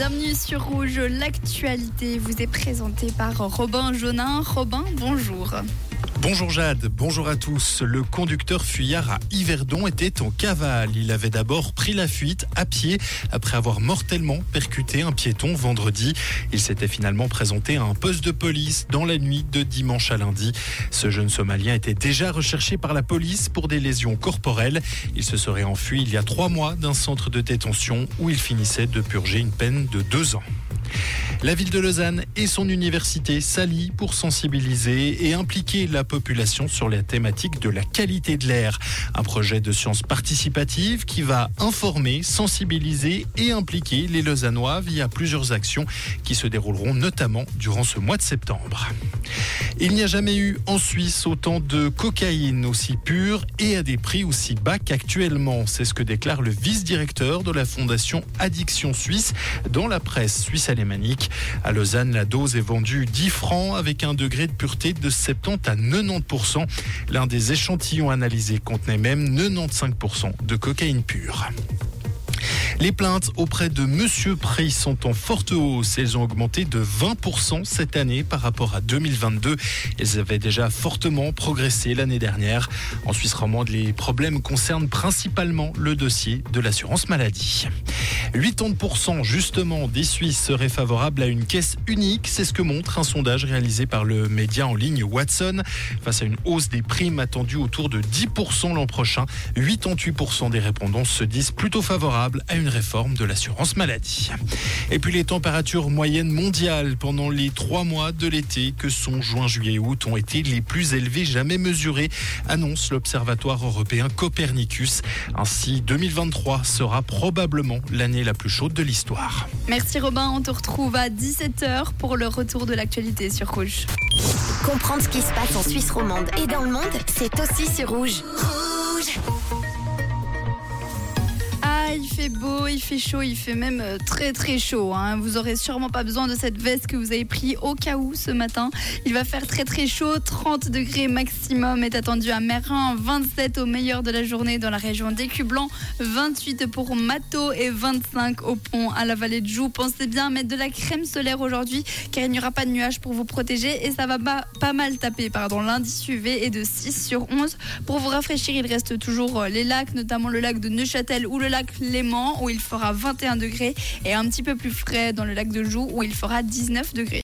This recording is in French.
bienvenue sur Rouge. L'actualité vous est présentée par Robin Jonin. Robin, bonjour. Bonjour Jade, bonjour à tous. Le conducteur fuyard à Yverdon était en cavale. Il avait d'abord pris la fuite à pied après avoir mortellement percuté un piéton vendredi. Il s'était finalement présenté à un poste de police dans la nuit de dimanche à lundi. Ce jeune Somalien était déjà recherché par la police pour des lésions corporelles. Il se serait enfui il y a trois mois d'un centre de détention où il finissait de purger une peine de deux ans. La ville de Lausanne et son université s'allient pour sensibiliser et impliquer la population sur la thématique de la qualité de l'air. Un projet de sciences participatives qui va informer, sensibiliser et impliquer les Lausannois via plusieurs actions qui se dérouleront notamment durant ce mois de septembre. Il n'y a jamais eu en Suisse autant de cocaïne aussi pure et à des prix aussi bas qu'actuellement. C'est ce que déclare le vice-directeur de la fondation Addiction Suisse dans la presse suisse alémanique. À Lausanne, la dose est vendue 10 francs avec un degré de pureté de 70 à 90%. L'un des échantillons analysés contenait même 95% de cocaïne pure. Les plaintes auprès de Monsieur Prix sont en forte hausse. Elles ont augmenté de 20% cette année par rapport à 2022. Elles avaient déjà fortement progressé l'année dernière. En Suisse romande, les problèmes concernent principalement le dossier de l'assurance maladie. 80% justement des Suisses seraient favorables à une caisse unique. C'est ce que montre un sondage réalisé par le média en ligne Watson. Face à une hausse des primes attendues autour de 10% l'an prochain, 88% des répondants se disent plutôt favorables à une réforme de l'assurance maladie. Et puis les températures moyennes mondiales pendant les trois mois de l'été que sont juin, juillet et août ont été les plus élevées jamais mesurées, annonce l'Observatoire européen Copernicus. Ainsi, 2023 sera probablement l'année la plus chaude de l'histoire. Merci Robin, on te retrouve à 17h pour le retour de l'actualité sur Rouge. Comprendre ce qui se passe en Suisse romande et dans le monde, c'est aussi sur Rouge. Rouge fait beau, il fait chaud, il fait même euh, très très chaud. Hein. Vous aurez sûrement pas besoin de cette veste que vous avez pris au cas où ce matin. Il va faire très très chaud, 30 degrés maximum est attendu à Merin, 27 au meilleur de la journée dans la région d'Écublanc, 28 pour Mato et 25 au pont à la vallée de Joux. Pensez bien mettre de la crème solaire aujourd'hui car il n'y aura pas de nuages pour vous protéger et ça va pas, pas mal taper. Pardon, l'indice UV est de 6 sur 11. Pour vous rafraîchir, il reste toujours euh, les lacs, notamment le lac de Neuchâtel ou le lac Léman où il fera 21 degrés et un petit peu plus frais dans le lac de Joux où il fera 19 degrés.